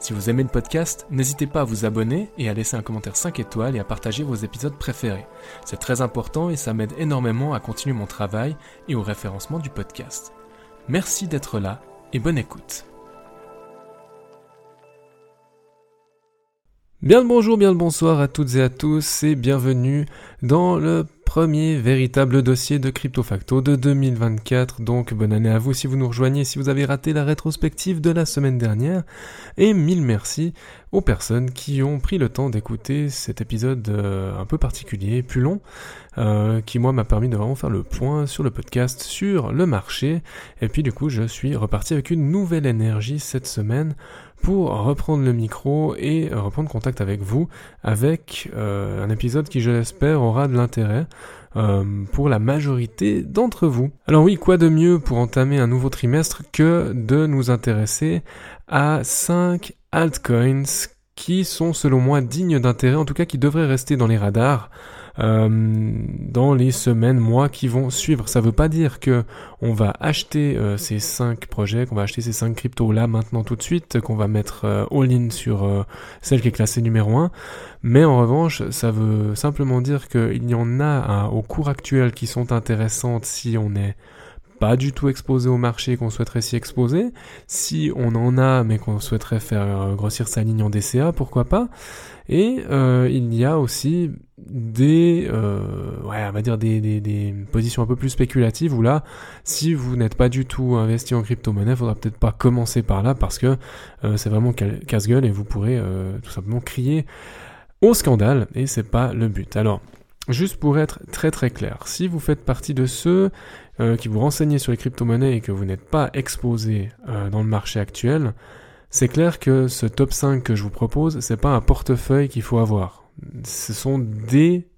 Si vous aimez le podcast, n'hésitez pas à vous abonner et à laisser un commentaire 5 étoiles et à partager vos épisodes préférés. C'est très important et ça m'aide énormément à continuer mon travail et au référencement du podcast. Merci d'être là et bonne écoute. Bien le bonjour, bien le bonsoir à toutes et à tous et bienvenue dans le premier véritable dossier de Crypto Facto de 2024. Donc bonne année à vous si vous nous rejoignez, si vous avez raté la rétrospective de la semaine dernière. Et mille merci aux personnes qui ont pris le temps d'écouter cet épisode euh, un peu particulier, plus long, euh, qui moi m'a permis de vraiment faire le point sur le podcast, sur le marché. Et puis du coup je suis reparti avec une nouvelle énergie cette semaine pour reprendre le micro et reprendre contact avec vous avec euh, un épisode qui je l'espère aura de l'intérêt euh, pour la majorité d'entre vous. Alors oui, quoi de mieux pour entamer un nouveau trimestre que de nous intéresser à 5 altcoins qui sont selon moi dignes d'intérêt, en tout cas qui devraient rester dans les radars euh, dans les semaines, mois qui vont suivre. Ça veut pas dire que on va acheter euh, ces cinq projets, qu'on va acheter ces cinq cryptos là maintenant tout de suite, qu'on va mettre euh, all-in sur celle qui est classée numéro 1. Mais en revanche, ça veut simplement dire qu'il y en a au cours actuel qui sont intéressantes si on est pas du tout exposé au marché qu'on souhaiterait s'y exposer. Si on en a mais qu'on souhaiterait faire grossir sa ligne en DCA, pourquoi pas. Et il y a aussi des, euh, ouais, on va dire des, des, des, positions un peu plus spéculatives où là, si vous n'êtes pas du tout investi en crypto-monnaie, faudra peut-être pas commencer par là parce que euh, c'est vraiment casse-gueule et vous pourrez euh, tout simplement crier au scandale et c'est pas le but. Alors, juste pour être très très clair, si vous faites partie de ceux euh, qui vous renseignez sur les crypto-monnaies et que vous n'êtes pas exposé dans le marché actuel, c'est clair que ce top 5 que je vous propose, c'est pas un portefeuille qu'il faut avoir. Ce sont des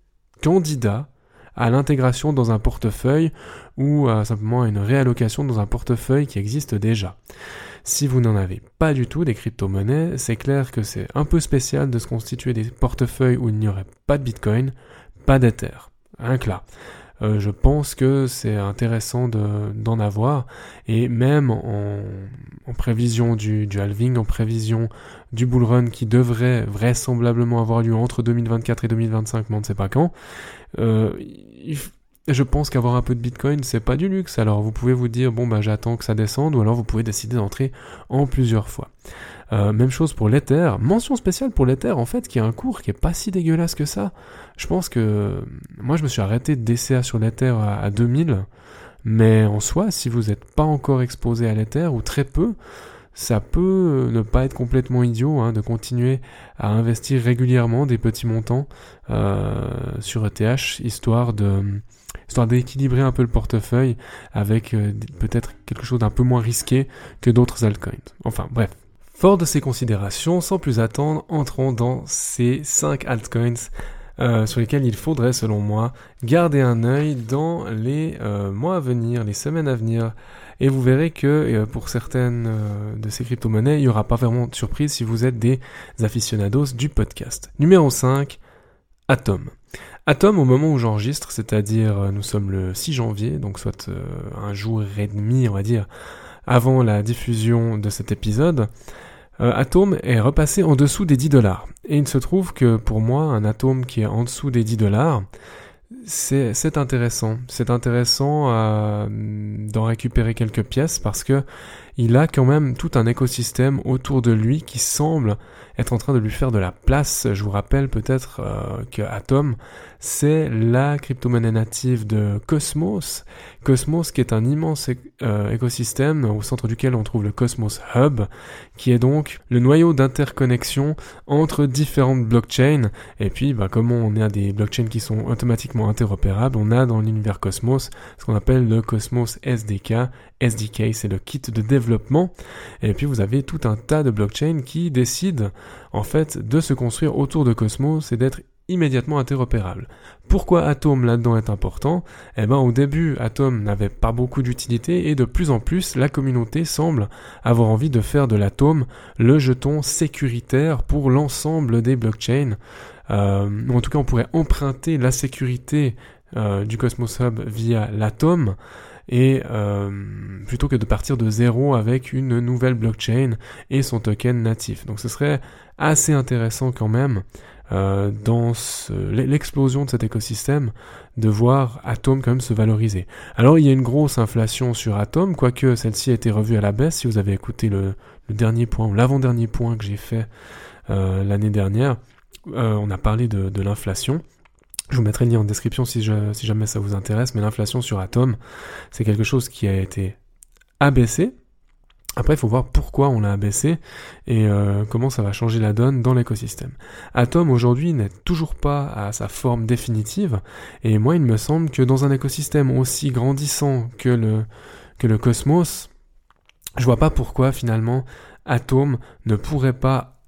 candidats à l'intégration dans un portefeuille ou simplement à une réallocation dans un portefeuille qui existe déjà. Si vous n'en avez pas du tout des crypto-monnaies, c'est clair que c'est un peu spécial de se constituer des portefeuilles où il n'y aurait pas de Bitcoin, pas d'Ether. Un là. Euh, je pense que c'est intéressant d'en avoir. Et même en, prévision du, du, halving, en prévision du bull run qui devrait vraisemblablement avoir lieu entre 2024 et 2025, mais on ne sait pas quand, euh, je pense qu'avoir un peu de Bitcoin, c'est pas du luxe. Alors vous pouvez vous dire, bon bah j'attends que ça descende, ou alors vous pouvez décider d'entrer en plusieurs fois. Euh, même chose pour l'Ether. Mention spéciale pour l'Ether, en fait, qui a un cours qui est pas si dégueulasse que ça. Je pense que moi, je me suis arrêté de DCA sur l'Ether à, 2000. Mais en soi, si vous n'êtes pas encore exposé à l'Ether, ou très peu, ça peut ne pas être complètement idiot hein, de continuer à investir régulièrement des petits montants euh, sur ETH, histoire de d'équilibrer un peu le portefeuille avec euh, peut-être quelque chose d'un peu moins risqué que d'autres altcoins. Enfin bref, Fort de ces considérations, sans plus attendre, entrons dans ces 5 altcoins euh, sur lesquels il faudrait, selon moi, garder un œil dans les euh, mois à venir, les semaines à venir. Et vous verrez que euh, pour certaines de ces crypto-monnaies, il n'y aura pas vraiment de surprise si vous êtes des aficionados du podcast. Numéro 5, Atom. Atom, au moment où j'enregistre, c'est-à-dire nous sommes le 6 janvier, donc soit un jour et demi, on va dire, avant la diffusion de cet épisode, euh, Atom est repassé en dessous des 10 dollars. Et il se trouve que pour moi, un atome qui est en dessous des 10 dollars, c'est intéressant. C'est intéressant euh, d'en récupérer quelques pièces parce que il a quand même tout un écosystème autour de lui qui semble être en train de lui faire de la place. Je vous rappelle peut-être euh, que Atom, c'est la crypto-monnaie native de Cosmos. Cosmos qui est un immense euh, écosystème au centre duquel on trouve le Cosmos Hub, qui est donc le noyau d'interconnexion entre différentes blockchains. Et puis, bah, comme on a des blockchains qui sont automatiquement interopérables, on a dans l'univers Cosmos ce qu'on appelle le Cosmos SDK. SDK, c'est le kit de. Et puis, vous avez tout un tas de blockchains qui décident, en fait, de se construire autour de Cosmos et d'être immédiatement interopérable. Pourquoi Atom là-dedans est important? Eh ben au début, Atom n'avait pas beaucoup d'utilité et de plus en plus, la communauté semble avoir envie de faire de l'Atom le jeton sécuritaire pour l'ensemble des blockchains. Euh, en tout cas, on pourrait emprunter la sécurité euh, du Cosmos Hub via l'Atom et euh, plutôt que de partir de zéro avec une nouvelle blockchain et son token natif. Donc ce serait assez intéressant quand même euh, dans l'explosion de cet écosystème de voir Atom quand même se valoriser. Alors il y a une grosse inflation sur Atom, quoique celle-ci a été revue à la baisse. Si vous avez écouté le, dernier point ou l'avant-dernier point que j'ai fait euh, l'année dernière, euh, on a parlé de, de l'inflation. Je vous mettrai le lien en description si, jamais ça vous intéresse, mais l'inflation sur Atom, c'est quelque chose qui a été abaissé, après, il faut voir pourquoi on l'a abaissé et euh, comment ça va changer la donne dans l'écosystème. Atom aujourd'hui n'est toujours pas à sa forme définitive et moi il me semble que dans un écosystème aussi grandissant que le, que le cosmos, je vois pas pourquoi finalement Atom ne pourrait pas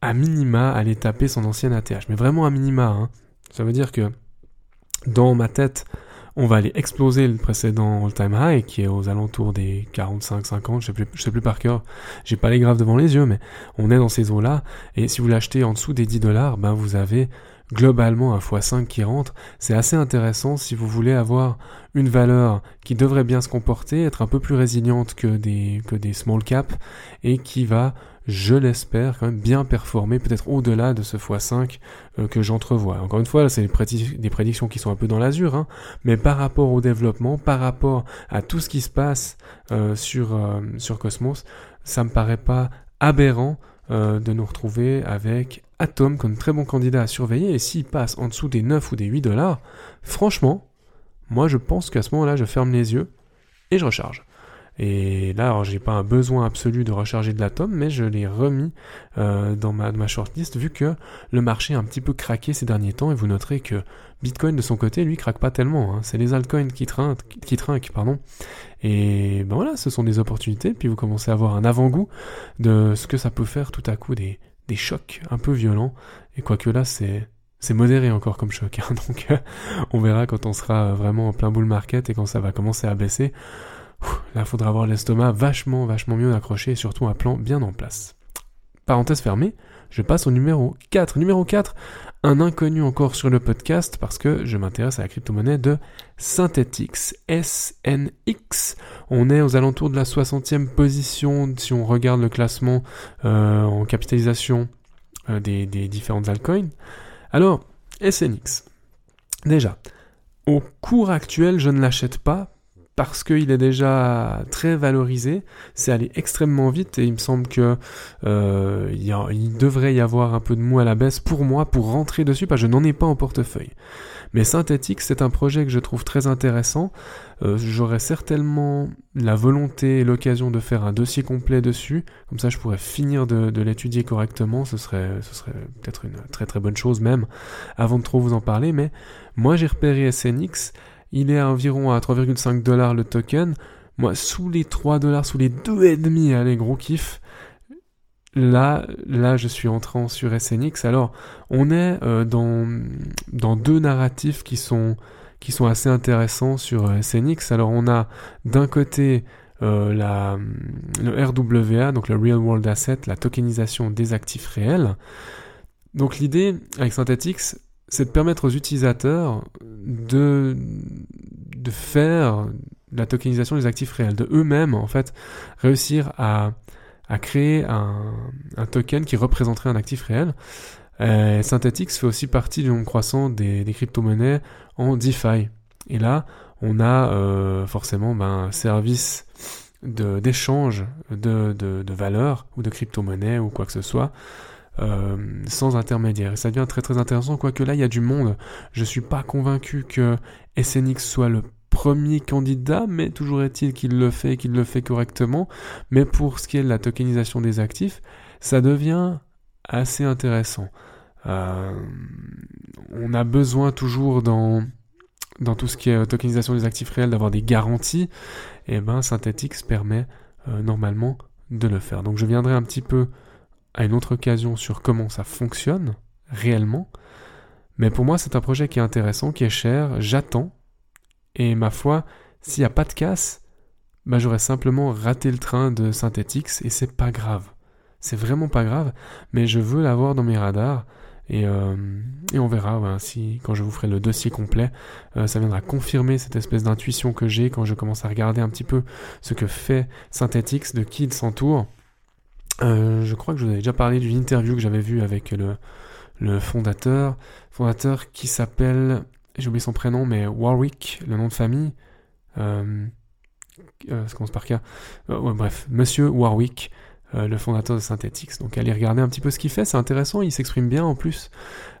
à minima aller taper son ancien ATH. Mais vraiment à minima. Hein. Ça veut dire que dans ma tête, on va aller exploser le précédent all-time high qui est aux alentours des 45, 50, je sais sais plus par cœur, j'ai pas les graphes devant les yeux, mais on est dans ces eaux-là, et si vous l'achetez en dessous des 10 dollars, ben vous avez globalement un x5 qui rentre. C'est assez intéressant si vous voulez avoir une valeur qui devrait bien se comporter, être un peu plus résiliente que des, que des small caps, et qui va je l'espère, quand même bien performer, peut-être au-delà de ce x5 euh, que j'entrevois. Encore une fois, c'est des, prédictions qui sont un peu dans l'azur, hein, mais par rapport au développement, par rapport à tout ce qui se passe euh, sur, euh, sur Cosmos, ça me paraît pas aberrant de nous retrouver avec Atom comme très bon candidat à surveiller, et s'il passe en dessous des 9 ou des 8 dollars, franchement, moi je pense qu'à ce moment-là, je ferme les yeux et je recharge. Et là, alors j'ai pas un besoin absolu de recharger de l'atome, mais je l'ai remis euh, dans, ma, ma shortlist vu que le marché a un petit peu craqué ces derniers temps et vous noterez que Bitcoin de son côté, lui, craque pas tellement. Hein. C'est les altcoins qui trinquent, qui trinquent, pardon. Et ben voilà, ce sont des opportunités. Puis vous commencez à avoir un avant-goût de ce que ça peut faire tout à coup des, des chocs un peu violents. Et quoique là, c'est c'est modéré encore comme choc. Hein. Donc on verra quand on sera vraiment en plein bull market et quand ça va commencer à baisser. Là, faudra avoir l'estomac vachement, vachement mieux accroché et surtout un plan bien en place. Parenthèse fermée, je passe au numéro 4. Numéro 4, un inconnu encore sur le podcast parce que je m'intéresse à la crypto-monnaie de Synthetix, SNX. On est aux alentours de la 60e position si on regarde le classement euh, en capitalisation euh, des, des différentes altcoins. Alors, SNX. Déjà, au cours actuel, je ne l'achète pas parce qu'il est déjà très valorisé, c'est allé extrêmement vite et il me semble que euh, il, devrait y avoir un peu de mou à la baisse pour moi pour rentrer dessus parce que je n'en ai pas en portefeuille. Mais Synthétique, c'est un projet que je trouve très intéressant. Euh, J'aurais certainement la volonté et l'occasion de faire un dossier complet dessus. Comme ça, je pourrais finir de, de l'étudier correctement. Ce serait, ce serait peut-être une très très bonne chose même avant de trop vous en parler. Mais moi, j'ai repéré SNX il est environ à 3,5 dollars le token. Moi, sous les 3 dollars, sous les 2,5, allez, gros kiff. Là, là, je suis entrant sur SNX. Alors, on est euh, dans, dans deux narratifs qui sont, qui sont assez intéressants sur euh, SNX. Alors, on a d'un côté euh, le RWA, donc le Real World Asset, la tokenisation des actifs réels. Donc l'idée avec Synthetix, c'est de permettre aux utilisateurs de, de faire la tokenisation des actifs réels, de eux-mêmes en fait réussir à, à créer un, un, token qui représenterait un actif réel. Euh, Synthetix fait aussi partie du nombre croissant des, des crypto-monnaies en DeFi. Et là, on a euh, forcément ben, un service d'échange de, de, de valeurs ou de crypto-monnaies ou quoi que ce soit euh, sans intermédiaire. Et ça devient très très intéressant, quoique là il y a du monde. Je suis pas convaincu que SNX soit le premier candidat, mais toujours est-il qu'il le fait, qu'il le fait correctement. Mais pour ce qui est de la tokenisation des actifs, ça devient assez intéressant. Euh, on a besoin toujours dans tout ce qui est tokenisation des actifs réels d'avoir des garanties. Et ben Synthetix permet euh, normalement de le faire. Donc je viendrai un petit peu à une autre occasion sur comment ça fonctionne réellement. Mais pour moi, c'est un projet qui est intéressant, qui est cher, j'attends. Et ma foi, s'il n'y a pas de casse, bah, j'aurais simplement raté le train de Synthetix et c'est pas grave. C'est vraiment pas grave, mais je veux l'avoir dans mes radars. Et, euh, et on verra si quand je vous ferai le dossier complet, euh, ça viendra confirmer cette espèce d'intuition que j'ai quand je commence à regarder un petit peu ce que fait Synthetix, de qui il s'entoure. Euh, je crois que je vous avais déjà parlé d'une interview que j'avais vue avec le, fondateur, fondateur qui s'appelle, j'ai oublié son prénom, mais Warwick, le nom de famille. Euh, euh, ça commence par K. Euh, bref, Monsieur Warwick, euh, le fondateur de Synthetix. Donc allez regarder un petit peu ce qu'il fait, c'est intéressant, il s'exprime bien en plus.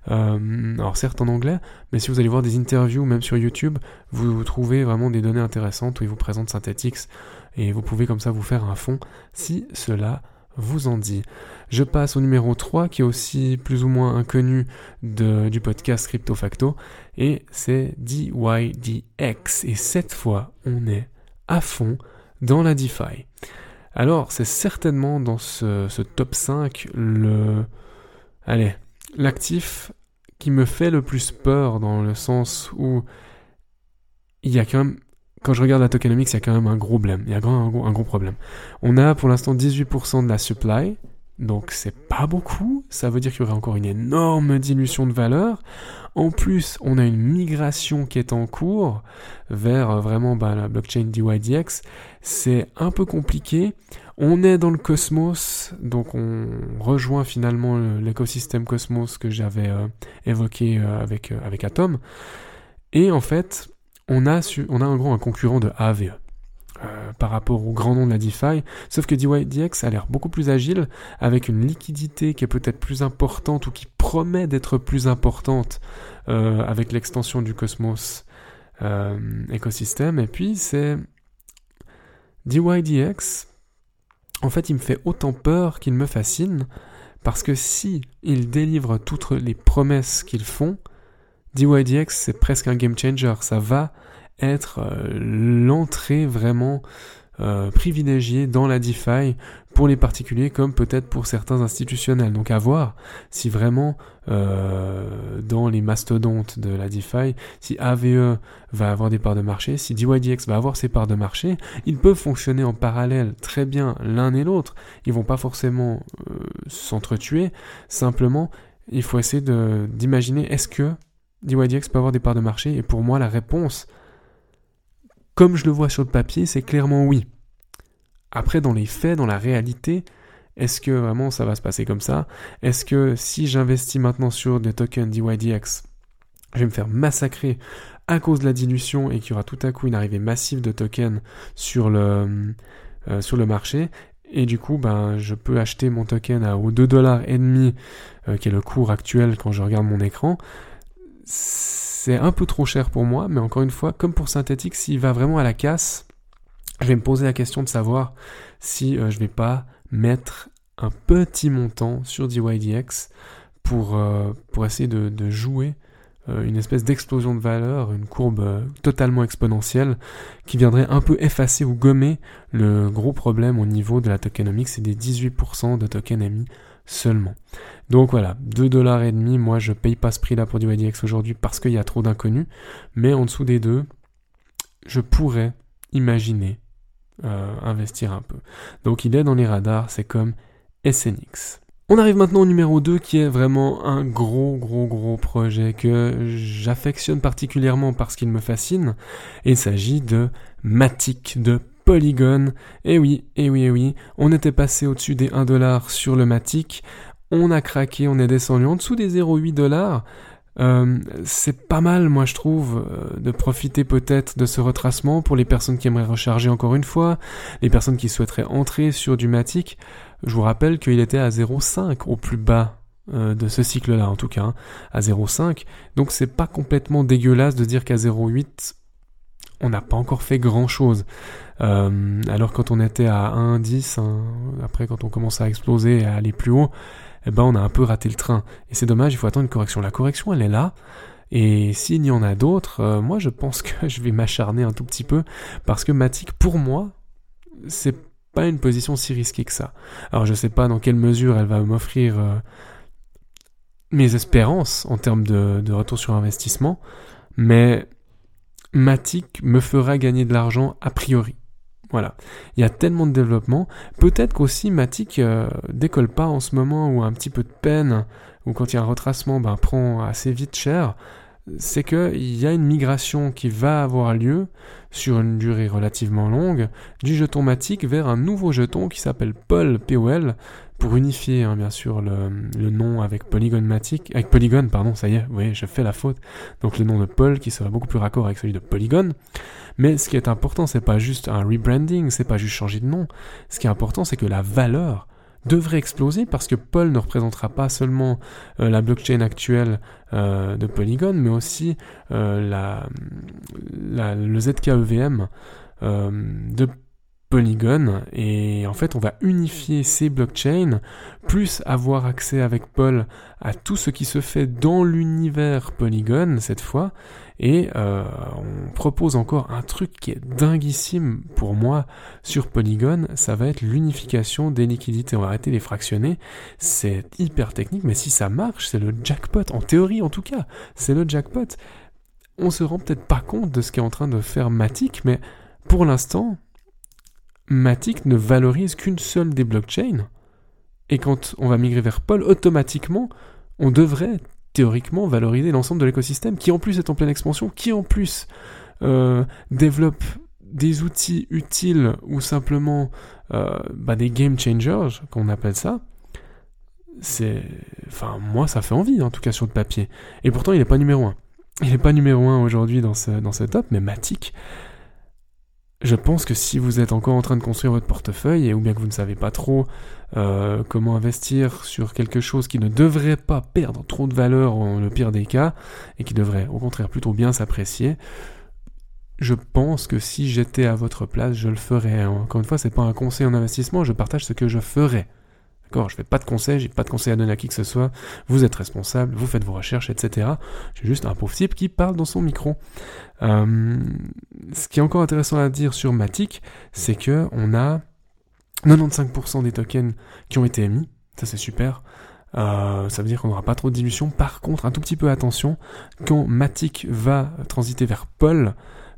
alors certes en anglais, mais si vous allez voir des interviews, même sur YouTube, vous, vous trouvez vraiment des données intéressantes où il vous présente Synthetix et vous pouvez comme ça vous faire un fond si cela vous en dit. Je passe au numéro 3 qui est aussi plus ou moins inconnu du podcast Crypto Facto et c'est DYDX et cette fois on est à fond dans la DeFi. Alors c'est certainement dans ce, ce, top 5 le allez l'actif qui me fait le plus peur dans le sens où il y a quand même quand je regarde la tokenomics, il y a quand même un gros problème. Il y a un gros, problème. On a pour l'instant 18% de la supply, donc c'est pas beaucoup. Ça veut dire qu'il y aurait encore une énorme dilution de valeur. En plus, on a une migration qui est en cours vers euh, vraiment bah, la blockchain DYDX. C'est un peu compliqué. On est dans le cosmos, donc on rejoint finalement l'écosystème cosmos que j'avais euh, évoqué euh, avec, avec Atom. Et en fait, on a, on en gros un concurrent de AVE. Euh, par rapport au grand nom de la DeFi, sauf que DYDX a l'air beaucoup plus agile, avec une liquidité qui est peut-être plus importante ou qui promet d'être plus importante euh, avec l'extension du Cosmos euh, écosystème. Et puis c'est DYDX, en fait il me fait autant peur qu'il me fascine, parce que si ils délivrent toutes les promesses qu'ils font, DYDX, c'est presque un game changer. Ça va être euh, l'entrée vraiment euh, privilégiée dans la DeFi pour les particuliers comme peut-être pour certains institutionnels. Donc à voir si vraiment euh, dans les mastodontes de la DeFi, si AVE va avoir des parts de marché, si DYDX va avoir ses parts de marché, ils peuvent fonctionner en parallèle très bien l'un et l'autre. Ils vont pas forcément s'entretuer, simplement il faut essayer d'imaginer est-ce que DYDX peut avoir des parts de marché Et pour moi, la réponse, comme je le vois sur le papier, c'est clairement oui. Après, dans les faits, dans la réalité, est-ce que vraiment ça va se passer comme ça? Est-ce que si j'investis maintenant sur des tokens DYDX, je vais me faire massacrer à cause de la dilution et qu'il y aura tout à coup une arrivée massive de tokens sur le, euh, marché et du coup ben je peux acheter mon token à 2 dollars euh, qui est le cours actuel quand je regarde mon écran c'est un peu trop cher pour moi, mais encore une fois, comme pour synthétique, s'il va vraiment à la casse, je vais me poser la question de savoir si euh, je vais pas mettre un petit montant sur DYDX pour, euh, pour essayer de, jouer euh, une espèce d'explosion de valeur, une courbe totalement exponentielle qui viendrait un peu effacer ou gommer le gros problème au niveau de la tokenomics, c'est des 18% de tokens émis seulement. Donc voilà, 2 dollars et demi, moi je paye pas ce prix là pour du YDX aujourd'hui parce qu'il y a trop d'inconnus, mais en dessous des deux, je pourrais imaginer euh, investir un peu. Donc il est dans les radars, c'est comme SNX. On arrive maintenant au numéro 2 qui est vraiment un gros gros gros projet que j'affectionne particulièrement parce qu'il me fascine. Il s'agit de Matic, de Polygon. Et oui, et oui, et oui, on était passé au-dessus des 1 dollar sur le Matic. On a craqué, on est descendu en dessous des 0,8 dollars. Euh, c'est pas mal, moi je trouve, euh, de profiter peut-être de ce retracement pour les personnes qui aimeraient recharger encore une fois, les personnes qui souhaiteraient entrer sur du Matic. Je vous rappelle qu'il était à 0,5 au plus bas euh, de ce cycle-là, en tout cas, hein, à 0,5. Donc c'est pas complètement dégueulasse de dire qu'à 0,8 on n'a pas encore fait grand chose. Euh, alors quand on était à 1,10, après quand on commence à exploser et à aller plus haut, eh ben on a un peu raté le train. Et c'est dommage, il faut attendre une correction. La correction, elle est là. Et s'il y en a d'autres, euh, moi je pense que je vais m'acharner un tout petit peu parce que Matic, pour moi, c'est pas une position si risquée que ça. Alors je sais pas dans quelle mesure elle va m'offrir euh, mes espérances en termes de retour sur investissement, mais Matic me fera gagner de l'argent a priori. Voilà. Il y a tellement de développement. Peut-être qu'aussi Matic euh, décolle pas en ce moment ou un petit peu de peine, ou quand il y a un retracement, ben, prend assez vite cher. C'est qu'il y a une migration qui va avoir lieu sur une durée relativement longue du jeton Matic vers un nouveau jeton qui s'appelle POL, POL, pour unifier hein, bien sûr le, nom avec Polygon Matic, avec Polygon, pardon, ça y est, oui, je fais la faute. Donc le nom de Paul qui serait beaucoup plus raccord avec celui de Polygon. Mais ce qui est important, c'est pas juste un rebranding, c'est pas juste changer de nom. Ce qui est important, c'est que la valeur devrait exploser parce que Paul ne représentera pas seulement euh, la blockchain actuelle euh, de Polygon, mais aussi euh, la, le ZKEVM de Polygon et en fait on va unifier ces blockchains plus avoir accès avec Paul à tout ce qui se fait dans l'univers Polygon cette fois et euh, on propose encore un truc qui est dinguissime pour moi sur Polygon ça va être l'unification des liquidités. On va arrêter les fractionner. C'est hyper technique mais si ça marche c'est le jackpot en théorie en tout cas c'est le jackpot. On se rend peut-être pas compte de ce qu'est en train de faire Matic mais pour l'instant Matic ne valorise qu'une seule des blockchains. Et quand on va migrer vers Paul, automatiquement, on devrait théoriquement valoriser l'ensemble de l'écosystème, qui en plus est en pleine expansion, qui en plus euh, développe des outils utiles ou simplement euh, bah, des game changers, qu'on appelle ça. C'est, enfin, moi, ça fait envie, en tout cas sur le papier. Et pourtant, il n'est pas numéro 1. Il n'est pas numéro 1 aujourd'hui dans ce, dans top, mais Matic, je pense que si vous êtes encore en train de construire votre portefeuille, et ou bien que vous ne savez pas trop euh, comment investir sur quelque chose qui ne devrait pas perdre trop de valeur en le pire des cas, et qui devrait au contraire plutôt bien s'apprécier, je pense que si j'étais à votre place, je le ferais. Encore une fois, c'est pas un conseil en investissement, je partage ce que je ferais. D'accord Je fais pas de conseils, j'ai pas de conseils à donner à qui que ce soit. Vous êtes responsable, vous faites vos recherches, etc. J'ai juste un pauvre type qui parle dans son micro. Euh, ce qui est encore intéressant à dire sur Matic, c'est que on a 95% des tokens qui ont été émis. Ça c'est super. Euh, ça veut dire qu'on n'aura pas trop de dilution. Par contre, un tout petit peu attention, quand Matic va transiter vers Paul,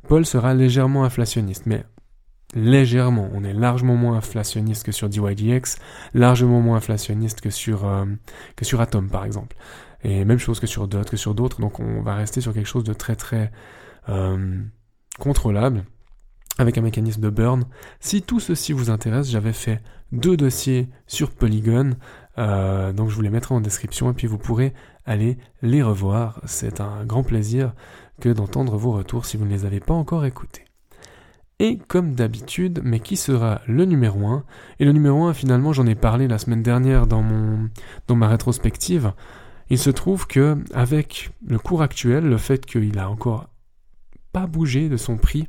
Paul sera légèrement inflationniste. Légèrement. On est largement moins inflationniste que sur DYDX, largement moins inflationniste que sur, euh, que sur Atom par exemple. Et même chose que sur d'autres, que sur d'autres. Donc on va rester sur quelque chose de très très euh, contrôlable avec un mécanisme de burn. Si tout ceci vous intéresse, j'avais fait deux dossiers sur Polygon, euh, donc je vous les mettrai en description et puis vous pourrez aller les revoir. C'est un grand plaisir que d'entendre vos retours si vous ne les avez pas encore écoutés. Et comme d'habitude, mais qui sera le numéro 1 Et le numéro 1, finalement, j'en ai parlé la semaine dernière dans, mon, dans ma rétrospective. Il se trouve que, avec le cours actuel, le fait qu'il a encore pas bougé de son prix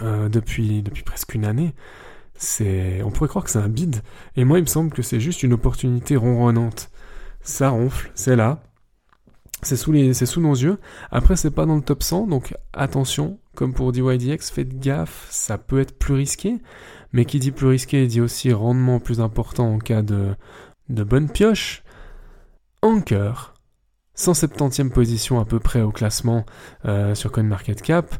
euh, depuis, depuis presque une année, c'est, on pourrait croire que c'est un bid. Et moi, il me semble que c'est juste une opportunité ronronnante. Ça ronfle, c'est là. C'est sous, nos yeux. Après, c'est pas dans le top 100, donc attention, comme pour DYDX, faites gaffe, ça peut être plus risqué, mais qui dit plus risqué dit aussi rendement plus important en cas de, bonne pioche. Anker, 170e position à peu près au classement euh, sur CoinMarketCap.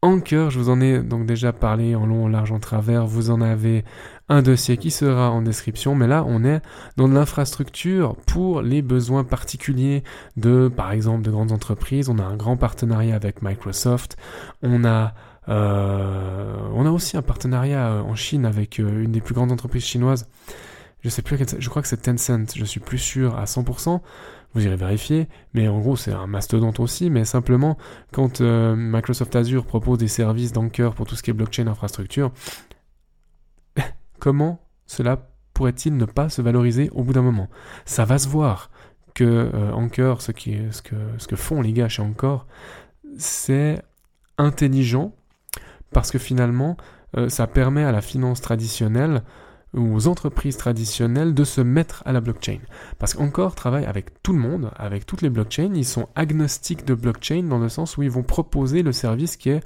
Anker, je vous en ai donc déjà parlé en long, en large, en travers. Vous en avez un dossier qui sera en description, mais là on est dans de l'infrastructure pour les besoins particuliers de, par exemple, de grandes entreprises. On a un grand partenariat avec Microsoft. On a euh, on a aussi un partenariat euh, en Chine avec euh, une des plus grandes entreprises chinoises. Je sais plus, je crois que c'est Tencent. Je suis plus sûr à 100% vous irez vérifier, mais en gros c'est un mastodonte aussi, mais simplement quand Microsoft Azure propose des services d'Anker pour tout ce qui est blockchain infrastructure, comment cela pourrait-il ne pas se valoriser au bout d'un moment? Ça va se voir que euh, Anchor, ce, que, font les gars chez Anchor, c'est intelligent parce que finalement, euh, ça permet à la finance traditionnelle aux entreprises traditionnelles de se mettre à la blockchain. Parce qu'Encore travaille avec tout le monde, avec toutes les blockchains. Ils sont agnostiques de blockchain dans le sens où ils vont proposer le service qui est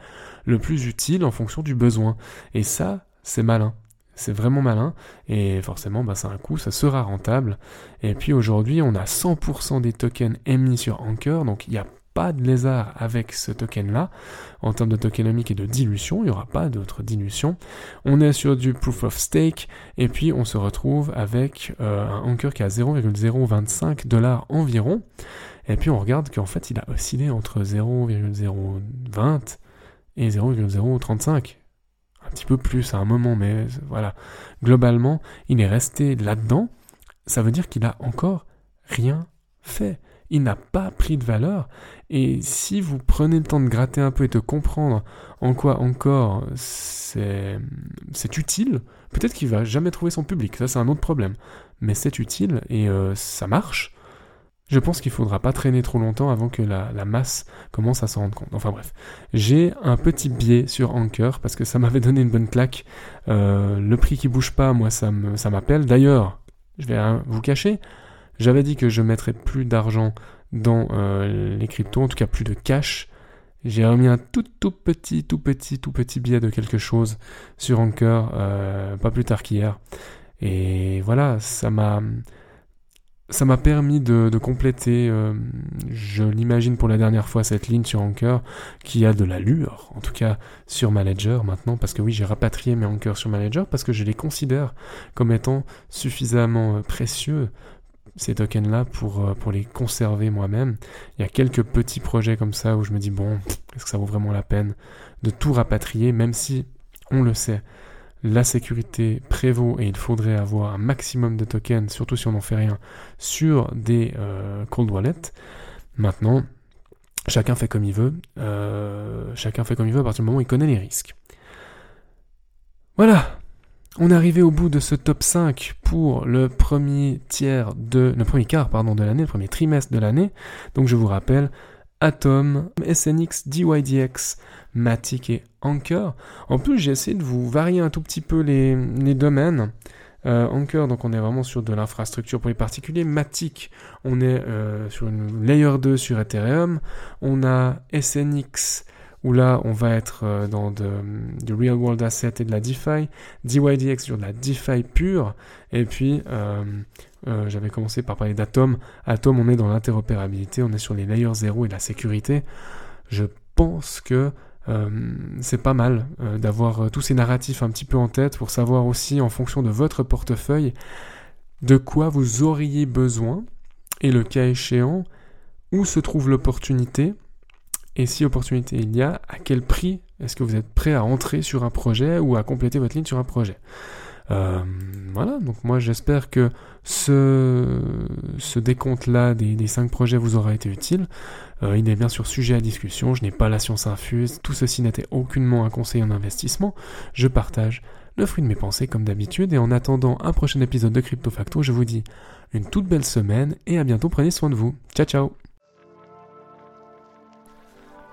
le plus utile en fonction du besoin. Et ça, c'est malin. C'est vraiment malin et forcément bah, ça a un coût, ça sera rentable. Et puis aujourd'hui on a 100% des tokens émis sur Anchor, donc il n'y a pas de lézard avec ce token-là. En termes de tokenomique et de dilution, il n'y aura pas d'autre dilution. On est sur du proof of stake et puis on se retrouve avec euh, un Anchor qui a 0,025 dollars environ. Et puis on regarde qu'en fait il a oscillé entre 0,020 et 0,035 un petit peu plus à un moment, mais voilà. Globalement, il est resté là-dedans. Ça veut dire qu'il a encore rien fait. Il n'a pas pris de valeur. Et si vous prenez le temps de gratter un peu et de comprendre en quoi encore c'est, utile, peut-être qu'il va jamais trouver son public. Ça, c'est un autre problème. Mais c'est utile et euh, ça marche. Je pense qu'il faudra pas traîner trop longtemps avant que la, masse commence à s'en rendre compte. Enfin bref, j'ai un petit biais sur Anchor parce que ça m'avait donné une bonne claque. Euh, le prix qui bouge pas, moi ça m'appelle. D'ailleurs, je vais vous cacher, j'avais dit que je mettrais plus d'argent dans euh, les cryptos, en tout cas plus de cash. J'ai remis un tout tout petit, tout petit, tout petit billet de quelque chose sur Anchor, euh, pas plus tard qu'hier. Et voilà, ça m'a ça m'a permis de, compléter, euh, je l'imagine pour la dernière fois, cette ligne sur Anchor qui a de l'allure, en tout cas sur Manager maintenant, parce que oui, j'ai rapatrié mes Anchor sur Manager parce que je les considère comme étant suffisamment précieux ces tokens-là pour, euh, pour les conserver moi-même. Il y a quelques petits projets comme ça où je me dis, bon, est-ce que ça vaut vraiment la peine de tout rapatrier, même si, on le sait, la sécurité prévaut et il faudrait avoir un maximum de tokens, surtout si on n'en fait rien, sur des euh, cold wallets. Maintenant, chacun fait comme il veut. Euh, chacun fait comme il veut à partir du moment où il connaît les risques. Voilà, on est arrivé au bout de ce top 5 pour le premier tiers de le premier quart pardon de l'année, le premier trimestre de l'année. Donc je vous rappelle Atom, SNX, DYDX, Matic et Anchor. En plus, j'ai essayé de vous varier un tout petit peu les, domaines. Euh, Anchor, donc on est vraiment sur de l'infrastructure pour les particuliers. Matic, on est euh, sur une layer 2 sur Ethereum. On a SNX, où là on va être euh, dans de, du real world asset et de la DeFi. DYDX sur de la DeFi pure. Et puis euh, j'avais commencé par parler d'Atom. Atom, on est dans l'interopérabilité, on est sur les layers 0 et la sécurité. Je pense que euh, c'est pas mal euh, d'avoir tous ces narratifs un petit peu en tête pour savoir aussi, en fonction de votre portefeuille, de quoi vous auriez besoin et le cas échéant, où se trouve l'opportunité et si opportunité il y a, à quel prix est-ce que vous êtes prêt à entrer sur un projet ou à compléter votre ligne sur un projet? Euh, voilà, donc moi j'espère que ce, décompte-là des, des 5 projets vous aura été utile. Euh, il est bien sûr sujet à discussion, je n'ai pas la science infuse, tout ceci n'était aucunement un conseil en investissement, je partage le fruit de mes pensées comme d'habitude, et en attendant un prochain épisode de Crypto Facto, je vous dis une toute belle semaine, et à bientôt, prenez soin de vous. Ciao ciao